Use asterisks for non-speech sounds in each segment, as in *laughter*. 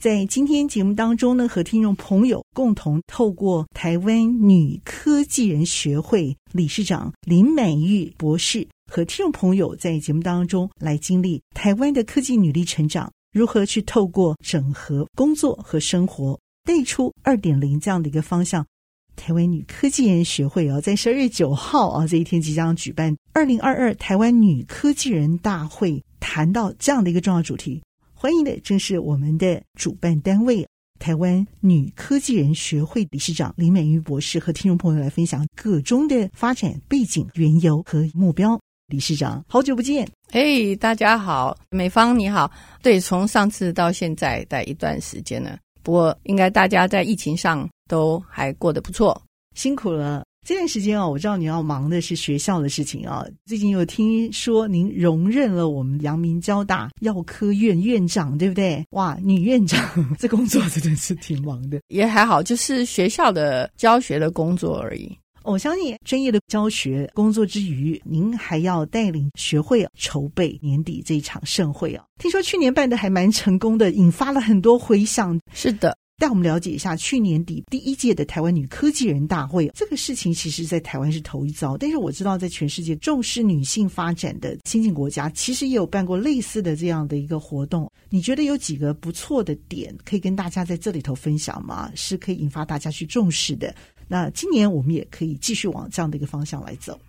在今天节目当中呢，和听众朋友共同透过台湾女科技人学会理事长林美玉博士，和听众朋友在节目当中来经历台湾的科技女力成长，如何去透过整合工作和生活，带出二点零这样的一个方向。台湾女科技人学会啊，在十二月九号啊这一天即将举办二零二二台湾女科技人大会，谈到这样的一个重要主题。欢迎的正是我们的主办单位台湾女科技人学会理事长林美玉博士，和听众朋友来分享个中的发展背景、缘由和目标。理事长，好久不见！哎，大家好，美芳你好。对，从上次到现在待一段时间了，不过应该大家在疫情上都还过得不错，辛苦了。这段时间啊，我知道你要忙的是学校的事情啊。最近有听说您荣任了我们阳明交大药科院院长，对不对？哇，女院长这工作真的是挺忙的。也还好，就是学校的教学的工作而已。我相信专业的教学工作之余，您还要带领学会啊筹备年底这一场盛会啊。听说去年办的还蛮成功的，引发了很多回响。是的。带我们了解一下去年底第一届的台湾女科技人大会，这个事情其实在台湾是头一遭，但是我知道在全世界重视女性发展的先进国家，其实也有办过类似的这样的一个活动。你觉得有几个不错的点可以跟大家在这里头分享吗？是可以引发大家去重视的。那今年我们也可以继续往这样的一个方向来走。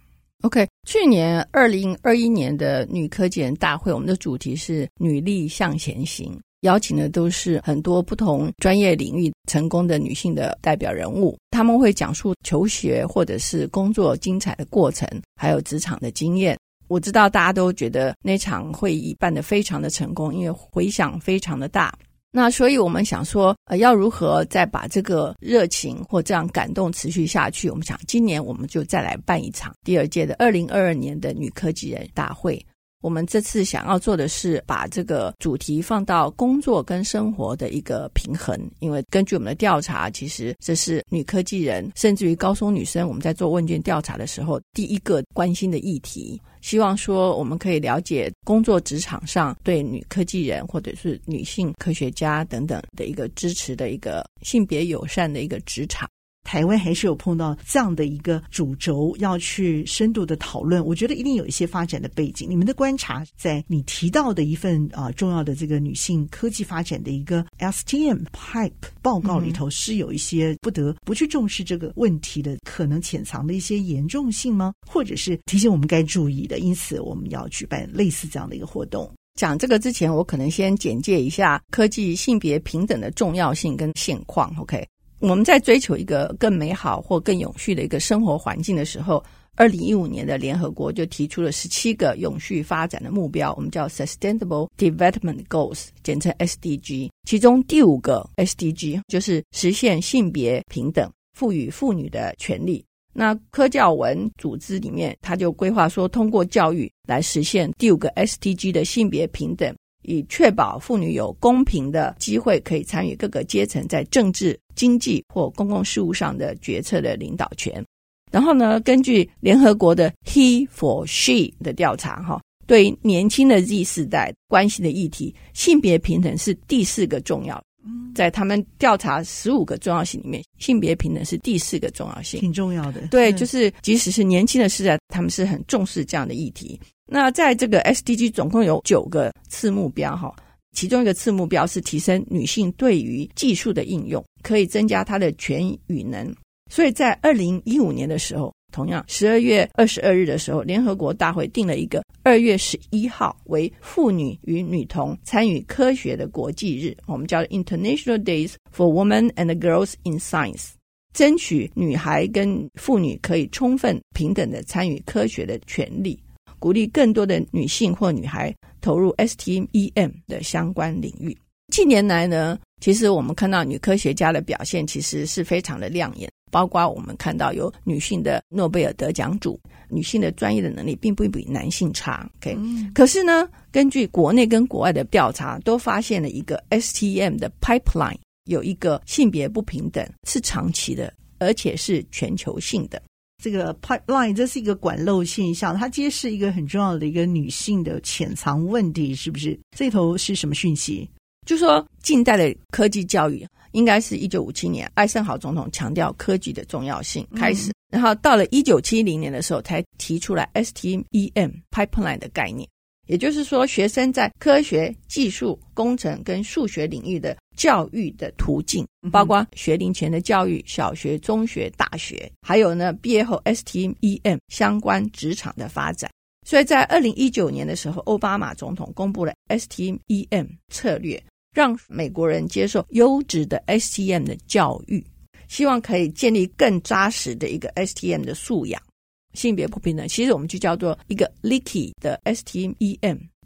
OK，去年二零二一年的女科技人大会，我们的主题是“女力向前行”。邀请的都是很多不同专业领域成功的女性的代表人物，他们会讲述求学或者是工作精彩的过程，还有职场的经验。我知道大家都觉得那场会议办得非常的成功，因为回响非常的大。那所以我们想说，呃，要如何再把这个热情或这样感动持续下去？我们想今年我们就再来办一场第二届的二零二二年的女科技人大会。我们这次想要做的是把这个主题放到工作跟生活的一个平衡，因为根据我们的调查，其实这是女科技人甚至于高中女生，我们在做问卷调查的时候第一个关心的议题。希望说我们可以了解工作职场上对女科技人或者是女性科学家等等的一个支持的一个性别友善的一个职场。台湾还是有碰到这样的一个主轴，要去深度的讨论。我觉得一定有一些发展的背景。你们的观察，在你提到的一份啊重要的这个女性科技发展的一个 STM Pipe 报告里头，是有一些不得不去重视这个问题的可能潜藏的一些严重性吗？或者是提醒我们该注意的？因此，我们要举办类似这样的一个活动。讲这个之前，我可能先简介一下科技性别平等的重要性跟现况。OK。我们在追求一个更美好或更永续的一个生活环境的时候，二零一五年的联合国就提出了十七个永续发展的目标，我们叫 Sustainable Development Goals，简称 SDG。其中第五个 SDG 就是实现性别平等，赋予妇女的权利。那科教文组织里面，他就规划说，通过教育来实现第五个 SDG 的性别平等。以确保妇女有公平的机会，可以参与各个阶层在政治、经济或公共事务上的决策的领导权。然后呢，根据联合国的 He for She 的调查，哈，对年轻的 Z 世代关系的议题，性别平等是第四个重要。在他们调查十五个重要性里面，性别平等是第四个重要性，挺重要的。对，就是即使是年轻的世代，他们是很重视这样的议题。那在这个 SDG 总共有九个次目标哈，其中一个次目标是提升女性对于技术的应用，可以增加她的权与能。所以在二零一五年的时候，同样十二月二十二日的时候，联合国大会定了一个二月十一号为妇女与女童参与科学的国际日，我们叫 International Days for Women and Girls in Science，争取女孩跟妇女可以充分平等的参与科学的权利。鼓励更多的女性或女孩投入 STEM 的相关领域。近年来呢，其实我们看到女科学家的表现，其实是非常的亮眼。包括我们看到有女性的诺贝尔得奖主，女性的专业的能力并不比男性差。OK，、嗯、可是呢，根据国内跟国外的调查，都发现了一个 STEM 的 pipeline 有一个性别不平等，是长期的，而且是全球性的。这个 pipeline 这是一个管漏现象，它揭示一个很重要的一个女性的潜藏问题，是不是？这头是什么讯息？就说近代的科技教育，应该是一九五七年艾森豪总统强调科技的重要性开始，嗯、然后到了一九七零年的时候才提出来 STEM pipeline 的概念，也就是说，学生在科学、技术、工程跟数学领域的教育的途径，包括学龄前的教育、小学、中学、大学，还有呢毕业后 STEM 相关职场的发展。所以在二零一九年的时候，奥巴马总统公布了 STEM 策略。让美国人接受优质的 STEM 的教育，希望可以建立更扎实的一个 STEM 的素养。性别不平等，其实我们就叫做一个 leaky 的 STEM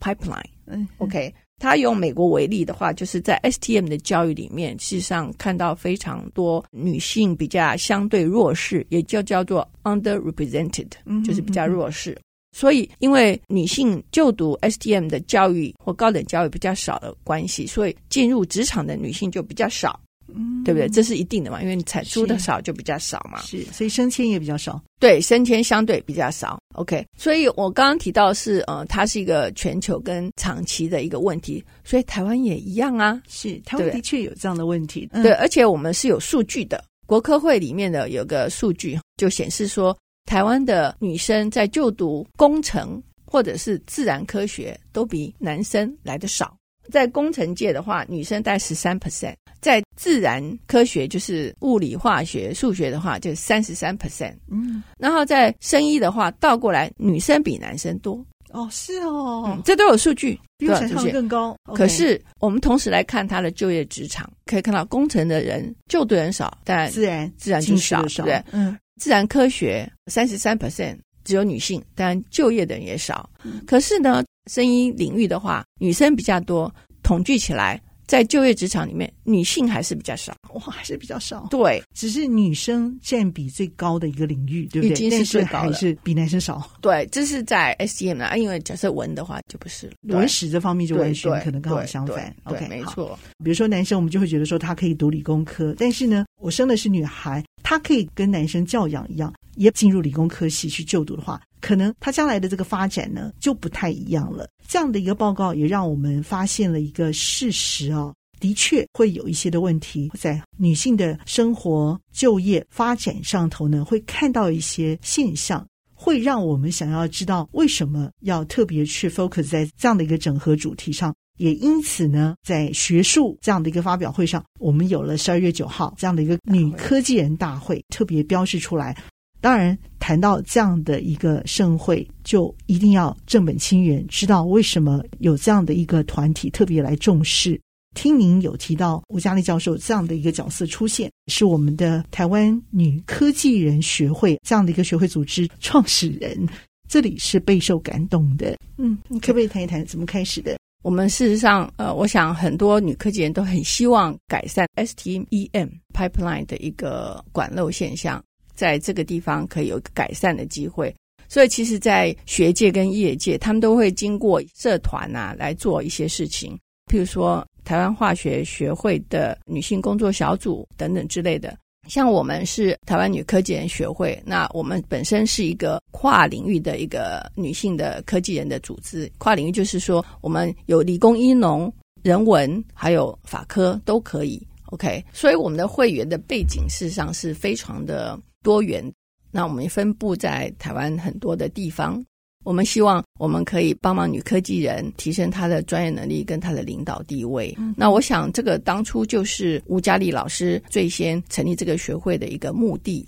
pipeline。嗯，OK，他用美国为例的话，就是在 STEM 的教育里面，事实上看到非常多女性比较相对弱势，也就叫做 underrepresented，就是比较弱势。所以，因为女性就读 STEM 的教育或高等教育比较少的关系，所以进入职场的女性就比较少，嗯，对不对？这是一定的嘛，因为你产出的少就比较少嘛，是，所以升迁也比较少，对，升迁相对比较少。OK，所以我刚刚提到是，呃，它是一个全球跟长期的一个问题，所以台湾也一样啊，是，台湾的确有这样的问题，对，而且我们是有数据的，国科会里面的有个数据就显示说。台湾的女生在就读工程或者是自然科学都比男生来的少。在工程界的话，女生带十三 percent；在自然科学，就是物理、化学、数学的话，就三十三 percent。嗯，然后在生医的话，倒过来，女生比男生多。哦，是哦，嗯，这都有数据，比我想象更高。可是我们同时来看他的就业职场，可以看到工程的人就读人少，但自然自然就少，对不对？嗯。自然科学三十三 percent 只有女性，当然就业的人也少。嗯、可是呢，声音领域的话，女生比较多。统计起来，在就业职场里面，女性还是比较少。哇，还是比较少。对，只是女生占比最高的一个领域，对不对？已经是最高的，还是比男生少。对，这是在 STM 啊，因为假设文的话就不是了文史这方面就完全可能刚好相反。OK，没错。比如说男生，我们就会觉得说他可以读理工科，但是呢，我生的是女孩。他可以跟男生教养一样，也进入理工科系去就读的话，可能他将来的这个发展呢就不太一样了。这样的一个报告也让我们发现了一个事实哦，的确会有一些的问题在女性的生活、就业发展上头呢，会看到一些现象，会让我们想要知道为什么要特别去 focus 在这样的一个整合主题上。也因此呢，在学术这样的一个发表会上，我们有了十二月九号这样的一个女科技人大会，特别标示出来。当然，谈到这样的一个盛会，就一定要正本清源，知道为什么有这样的一个团体特别来重视。听您有提到吴嘉丽教授这样的一个角色出现，是我们的台湾女科技人学会这样的一个学会组织创始人，这里是备受感动的。嗯，你可不可以谈一谈怎么开始的？我们事实上，呃，我想很多女科技人都很希望改善 STEM pipeline 的一个管漏现象，在这个地方可以有一个改善的机会。所以，其实，在学界跟业界，他们都会经过社团啊来做一些事情，譬如说台湾化学学会的女性工作小组等等之类的。像我们是台湾女科技人学会，那我们本身是一个跨领域的一个女性的科技人的组织。跨领域就是说，我们有理工、医农、人文，还有法科都可以。OK，所以我们的会员的背景事实上是非常的多元。那我们分布在台湾很多的地方。我们希望我们可以帮忙女科技人提升她的专业能力跟她的领导地位。嗯、那我想，这个当初就是吴佳丽老师最先成立这个学会的一个目的。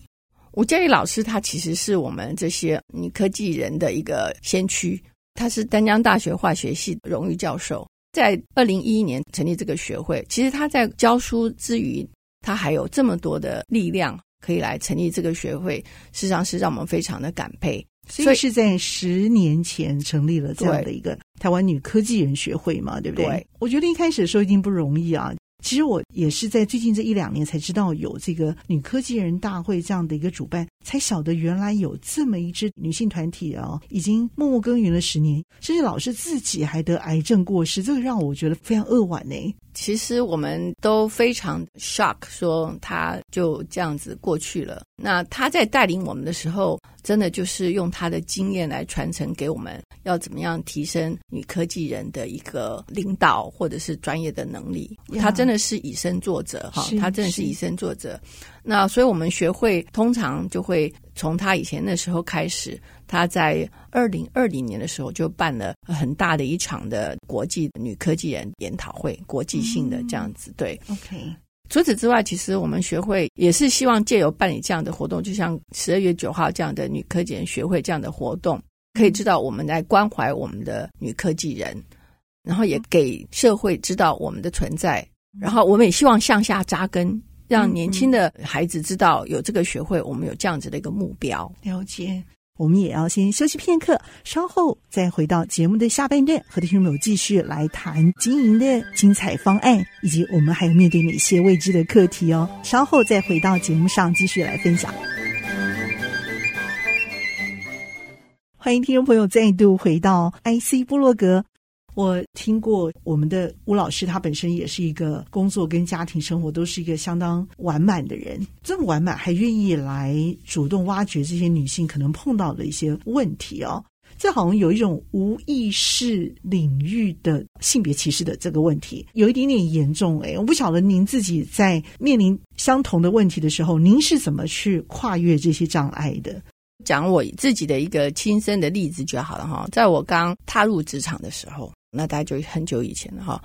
吴佳丽老师她其实是我们这些女科技人的一个先驱，她是丹江大学化学系荣誉教授，在二零一一年成立这个学会。其实她在教书之余，她还有这么多的力量可以来成立这个学会，事实上是让我们非常的感佩。所以是在十年前成立了这样的一个台湾女科技人学会嘛，对不对？对。我觉得一开始的时候一定不容易啊，其实我也是在最近这一两年才知道有这个女科技人大会这样的一个主办，才晓得原来有这么一支女性团体啊，已经默默耕耘了十年，甚至老师自己还得癌症过世，这个让我觉得非常扼腕呢。其实我们都非常 shock，说他就这样子过去了。那他在带领我们的时候，真的就是用他的经验来传承给我们，要怎么样提升女科技人的一个领导或者是专业的能力。他真的是以身作则哈，他真的是以身作则。那所以我们学会通常就会从他以前那时候开始。他在二零二零年的时候就办了很大的一场的国际女科技人研讨会，国际性的这样子。对，OK。除此之外，其实我们学会也是希望借由办理这样的活动，就像十二月九号这样的女科技人学会这样的活动，可以知道我们来关怀我们的女科技人，然后也给社会知道我们的存在，然后我们也希望向下扎根，让年轻的孩子知道有这个学会，我们有这样子的一个目标。了解。我们也要先休息片刻，稍后再回到节目的下半段，和听众朋友继续来谈经营的精彩方案，以及我们还有面对哪些未知的课题哦。稍后再回到节目上继续来分享。欢迎听众朋友再度回到 IC 部落格。我听过我们的吴老师，他本身也是一个工作跟家庭生活都是一个相当完满的人，这么完满还愿意来主动挖掘这些女性可能碰到的一些问题哦，这好像有一种无意识领域的性别歧视的这个问题，有一点点严重诶，我不晓得您自己在面临相同的问题的时候，您是怎么去跨越这些障碍的？讲我自己的一个亲身的例子就好了哈，在我刚踏入职场的时候。那大概就很久以前了哈，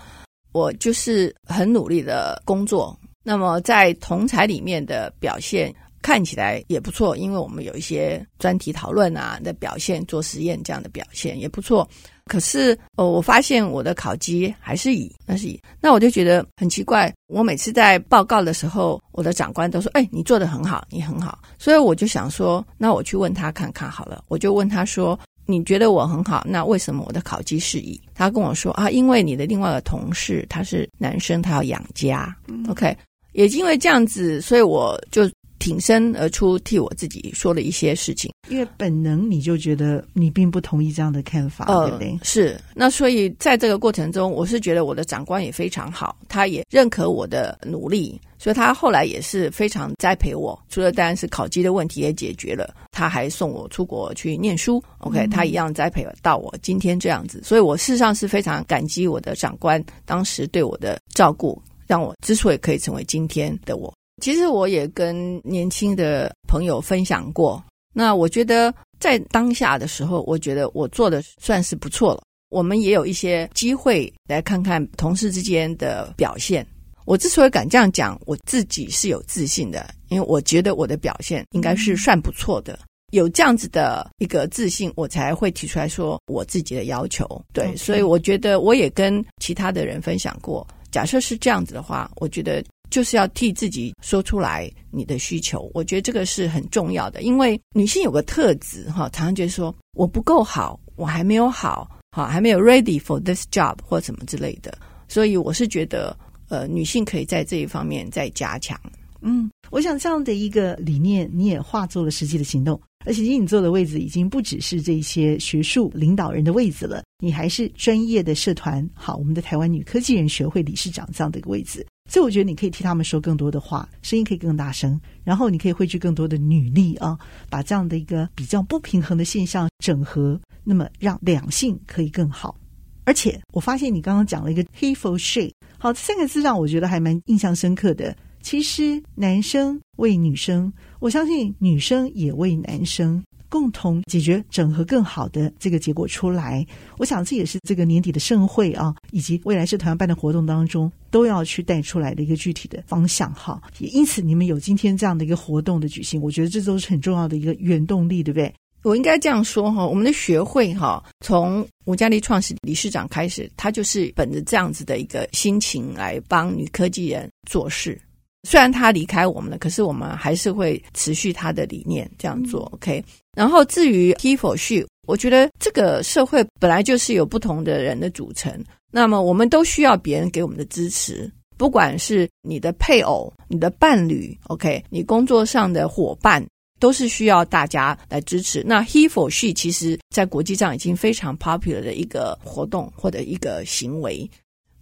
我就是很努力的工作，那么在同才里面的表现看起来也不错，因为我们有一些专题讨论啊的表现，做实验这样的表现也不错。可是哦，我发现我的考级还是乙，那是乙，那我就觉得很奇怪。我每次在报告的时候，我的长官都说：“哎，你做得很好，你很好。”所以我就想说，那我去问他看看好了。我就问他说。你觉得我很好，那为什么我的考绩是乙？他跟我说啊，因为你的另外一个同事他是男生，他要养家。嗯、OK，也因为这样子，所以我就挺身而出，替我自己说了一些事情。因为本能你就觉得你并不同意这样的看法，呃、对不对？是。那所以在这个过程中，我是觉得我的长官也非常好，他也认可我的努力。所以他后来也是非常栽培我，除了当然是考级的问题也解决了，他还送我出国去念书。OK，他一样栽培到我今天这样子，所以我事实上是非常感激我的长官当时对我的照顾，让我之所以可以成为今天的我。其实我也跟年轻的朋友分享过，那我觉得在当下的时候，我觉得我做的算是不错了。我们也有一些机会来看看同事之间的表现。我之所以敢这样讲，我自己是有自信的，因为我觉得我的表现应该是算不错的。有这样子的一个自信，我才会提出来说我自己的要求。对，Okay. 所以我觉得我也跟其他的人分享过。假设是这样子的话，我觉得就是要替自己说出来你的需求。我觉得这个是很重要的，因为女性有个特质哈，常常觉得说我不够好，我还没有好，好还没有 ready for this job 或什么之类的。所以我是觉得。呃，女性可以在这一方面再加强。嗯，我想这样的一个理念，你也化作了实际的行动。而且，你坐的位置已经不只是这些学术领导人的位置了，你还是专业的社团，好，我们的台湾女科技人学会理事长这样的一个位置。所以，我觉得你可以替他们说更多的话，声音可以更大声，然后你可以汇聚更多的女力啊，把这样的一个比较不平衡的现象整合，那么让两性可以更好。而且，我发现你刚刚讲了一个 “he for she”。好，这三个字让我觉得还蛮印象深刻的。其实男生为女生，我相信女生也为男生，共同解决整合更好的这个结果出来。我想这也是这个年底的盛会啊，以及未来社团办的活动当中都要去带出来的一个具体的方向哈。也因此，你们有今天这样的一个活动的举行，我觉得这都是很重要的一个原动力，对不对？我应该这样说哈，我们的学会哈，从吴佳丽创始理事长开始，他就是本着这样子的一个心情来帮女科技人做事。虽然他离开我们了，可是我们还是会持续他的理念这样做。OK。然后至于 He for She，我觉得这个社会本来就是有不同的人的组成，那么我们都需要别人给我们的支持。不管是你的配偶、你的伴侣，OK，你工作上的伙伴，都是需要大家来支持。那 He for She 其实在国际上已经非常 popular 的一个活动或者一个行为。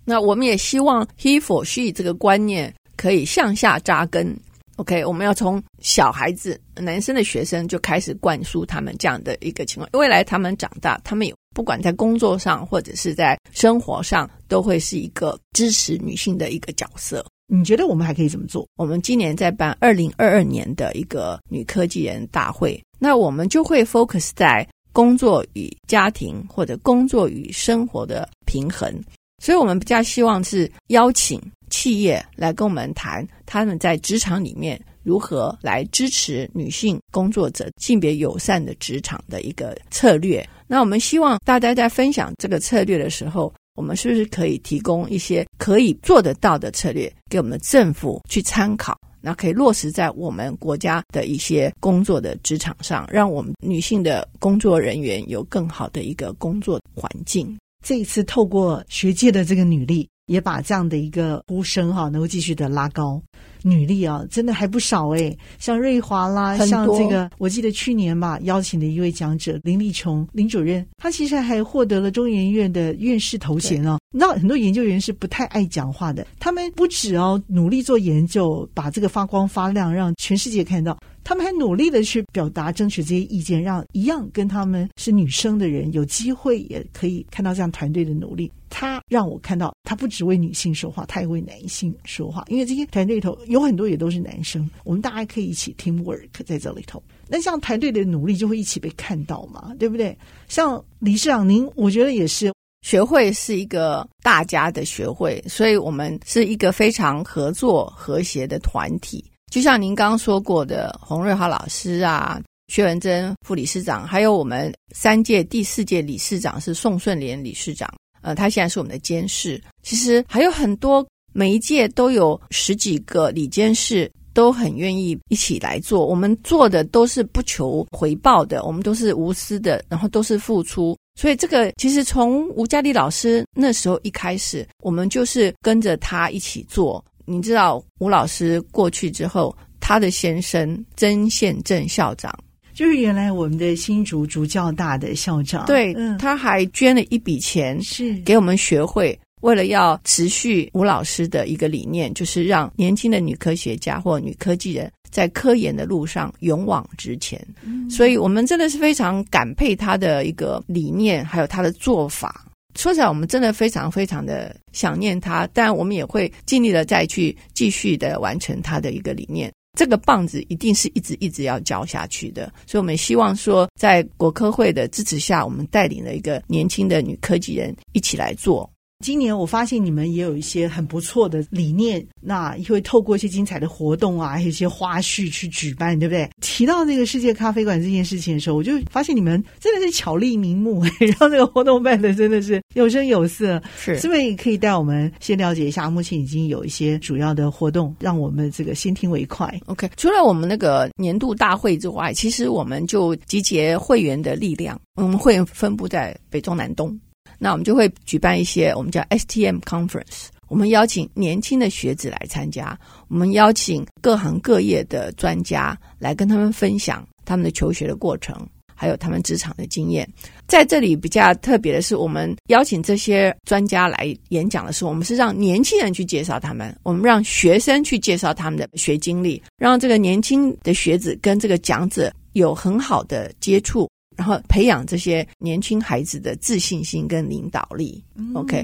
那我们也希望 He for She 这个观念可以向下扎根。OK，我们要从小孩子、男生的学生就开始灌输他们这样的一个情况。未来他们长大，他们有不管在工作上或者是在生活上，都会是一个支持女性的一个角色。你觉得我们还可以怎么做？我们今年在办二零二二年的一个女科技人大会，那我们就会 focus 在工作与家庭或者工作与生活的平衡。所以，我们比较希望是邀请企业来跟我们谈，他们在职场里面如何来支持女性工作者性别友善的职场的一个策略。那我们希望大家在分享这个策略的时候，我们是不是可以提供一些可以做得到的策略给我们政府去参考？那可以落实在我们国家的一些工作的职场上，让我们女性的工作人员有更好的一个工作环境。这一次透过学界的这个女力，也把这样的一个呼声哈，能够继续的拉高。女力啊，真的还不少诶，像瑞华啦，像这个，我记得去年吧，邀请的一位讲者林立琼林主任，他其实还获得了中研院的院士头衔哦。你知道很多研究员是不太爱讲话的，他们不止哦努力做研究，把这个发光发亮，让全世界看到，他们还努力的去表达、争取这些意见，让一样跟他们是女生的人有机会也可以看到这样团队的努力。他让我看到，他不只为女性说话，他也为男性说话，因为这些团队里头有很多也都是男生，我们大家可以一起 team work 在这里头。那像团队的努力就会一起被看到嘛，对不对？像理事长您，我觉得也是，学会是一个大家的学会，所以我们是一个非常合作和谐的团体。就像您刚刚说过的，洪瑞华老师啊，薛文珍副理事长，还有我们三届第四届理事长是宋顺莲理事长。呃，他现在是我们的监事。其实还有很多，每一届都有十几个理监事，都很愿意一起来做。我们做的都是不求回报的，我们都是无私的，然后都是付出。所以这个其实从吴嘉丽老师那时候一开始，我们就是跟着他一起做。你知道吴老师过去之后，他的先生曾宪正校长。就是原来我们的新竹竹教大的校长，对，嗯，他还捐了一笔钱，是给我们学会，为了要持续吴老师的一个理念，就是让年轻的女科学家或女科技人在科研的路上勇往直前。嗯，所以我们真的是非常感佩他的一个理念，还有他的做法。说起来，我们真的非常非常的想念他，但我们也会尽力的再去继续的完成他的一个理念。这个棒子一定是一直一直要教下去的，所以我们希望说，在国科会的支持下，我们带领了一个年轻的女科技人一起来做。今年我发现你们也有一些很不错的理念，那也会透过一些精彩的活动啊，还有一些花絮去举办，对不对？提到这个世界咖啡馆这件事情的时候，我就发现你们真的是巧立名目，*laughs* 让这个活动办的真的是有声有色。是，是不是可以带我们先了解一下？目前已经有一些主要的活动，让我们这个先听为快。OK，除了我们那个年度大会之外，其实我们就集结会员的力量，我们会员分布在北中南东。那我们就会举办一些我们叫 STM Conference，我们邀请年轻的学子来参加，我们邀请各行各业的专家来跟他们分享他们的求学的过程，还有他们职场的经验。在这里比较特别的是，我们邀请这些专家来演讲的时候，我们是让年轻人去介绍他们，我们让学生去介绍他们的学经历，让这个年轻的学子跟这个讲者有很好的接触。然后培养这些年轻孩子的自信心跟领导力。OK，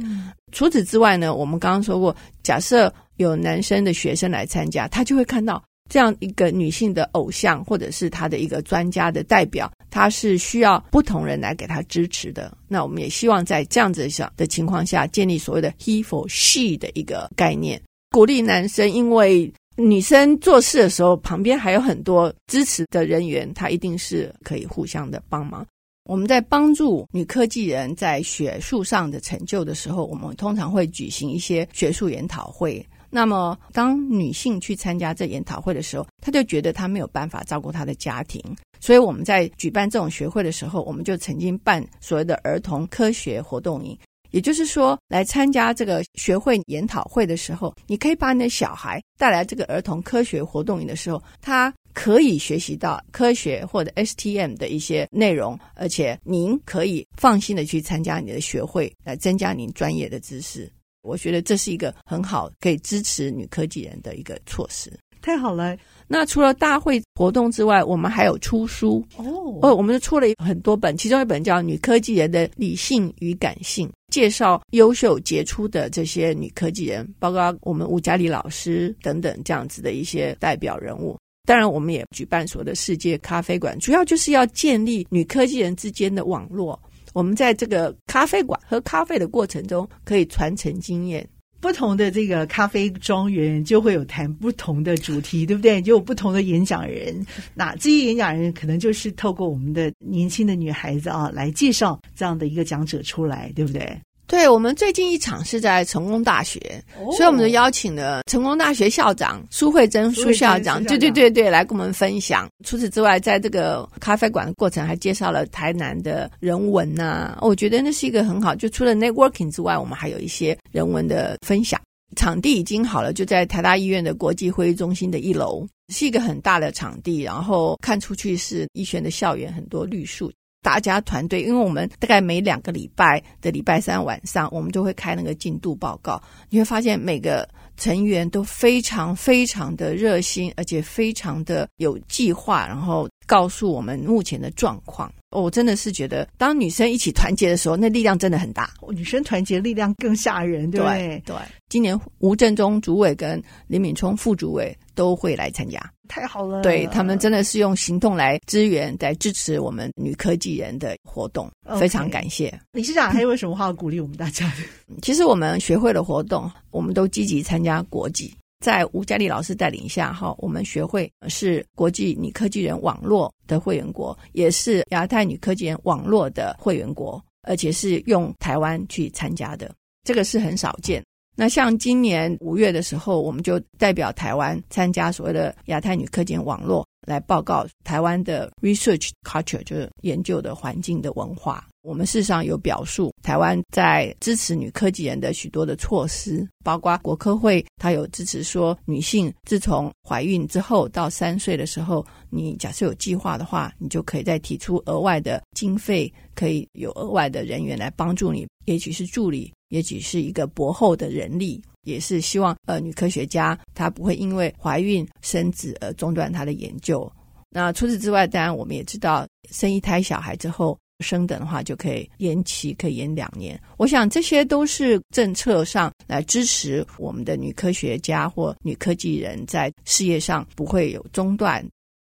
除此之外呢，我们刚刚说过，假设有男生的学生来参加，他就会看到这样一个女性的偶像，或者是他的一个专家的代表，他是需要不同人来给他支持的。那我们也希望在这样子小的情况下，建立所谓的 “he for she” 的一个概念，鼓励男生，因为。女生做事的时候，旁边还有很多支持的人员，她一定是可以互相的帮忙。我们在帮助女科技人在学术上的成就的时候，我们通常会举行一些学术研讨会。那么，当女性去参加这研讨会的时候，她就觉得她没有办法照顾她的家庭，所以我们在举办这种学会的时候，我们就曾经办所谓的儿童科学活动营。也就是说，来参加这个学会研讨会的时候，你可以把你的小孩带来这个儿童科学活动营的时候，他可以学习到科学 *laughs* 或者 STM 的一些内容，而且您可以放心的去参加你的学会，来增加您专业的知识。我觉得这是一个很好可以支持女科技人的一个措施。太好了！那除了大会活动之外，我们还有出书哦。哦，我们就出了很多本，其中一本叫《女科技人的理性与感性》，介绍优秀杰出的这些女科技人，包括我们吴嘉丽老师等等这样子的一些代表人物。当然，我们也举办所谓的世界咖啡馆，主要就是要建立女科技人之间的网络。我们在这个咖啡馆喝咖啡的过程中，可以传承经验。不同的这个咖啡庄园就会有谈不同的主题，对不对？就有不同的演讲人。那这些演讲人可能就是透过我们的年轻的女孩子啊，来介绍这样的一个讲者出来，对不对？对，我们最近一场是在成功大学，哦、所以我们就邀请了成功大学校长苏慧珍苏校长，对对对对，来跟我们分享。除此之外，在这个咖啡馆的过程还介绍了台南的人文呐、啊，我觉得那是一个很好。就除了 networking 之外，我们还有一些人文的分享。场地已经好了，就在台大医院的国际会议中心的一楼，是一个很大的场地，然后看出去是医学的校园，很多绿树。大家团队，因为我们大概每两个礼拜的礼拜三晚上，我们都会开那个进度报告。你会发现每个成员都非常非常的热心，而且非常的有计划，然后告诉我们目前的状况。我真的是觉得，当女生一起团结的时候，那力量真的很大。女生团结力量更吓人，对不对？对，今年吴振中主委跟林敏聪副主委都会来参加。太好了，对，他们真的是用行动来支援、来支持我们女科技人的活动.非常感谢。理事长还有什么话要鼓励我们大家？*laughs* 其实我们学会的活动，我们都积极参加国际，在吴嘉丽老师带领下，哈，我们学会是国际女科技人网络的会员国，也是亚太女科技人网络的会员国，而且是用台湾去参加的，这个是很少见。那像今年五月的时候，我们就代表台湾参加所谓的亚太女科技人网络，来报告台湾的 research culture，就是研究的环境的文化。我们事实上有表述，台湾在支持女科技人的许多的措施，包括国科会，它有支持说，女性自从怀孕之后到三岁的时候，你假设有计划的话，你就可以再提出额外的经费，可以有额外的人员来帮助你，也许是助理，也许是一个博后的人力，也是希望呃女科学家她不会因为怀孕生子而中断她的研究。那除此之外，当然我们也知道，生一胎小孩之后。升等的话就可以延期，可以延两年。我想这些都是政策上来支持我们的女科学家或女科技人在事业上不会有中断，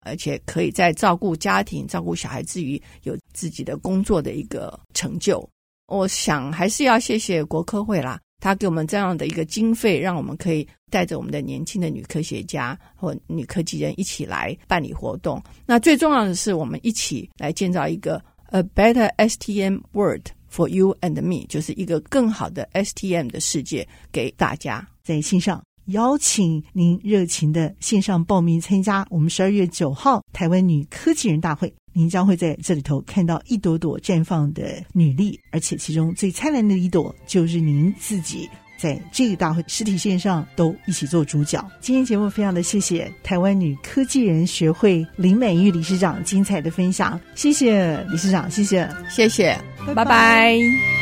而且可以在照顾家庭、照顾小孩之余有自己的工作的一个成就。我想还是要谢谢国科会啦，他给我们这样的一个经费，让我们可以带着我们的年轻的女科学家或女科技人一起来办理活动。那最重要的是，我们一起来建造一个。A better STM world for you and me，就是一个更好的 STM 的世界给大家。在线上邀请您热情的线上报名参加我们十二月九号台湾女科技人大会，您将会在这里头看到一朵朵绽放的女力，而且其中最灿烂的一朵就是您自己。在这个大会实体线上都一起做主角。今天节目非常的谢谢台湾女科技人学会林美玉理事长精彩的分享，谢谢理事长，谢谢，谢谢，拜拜。拜拜。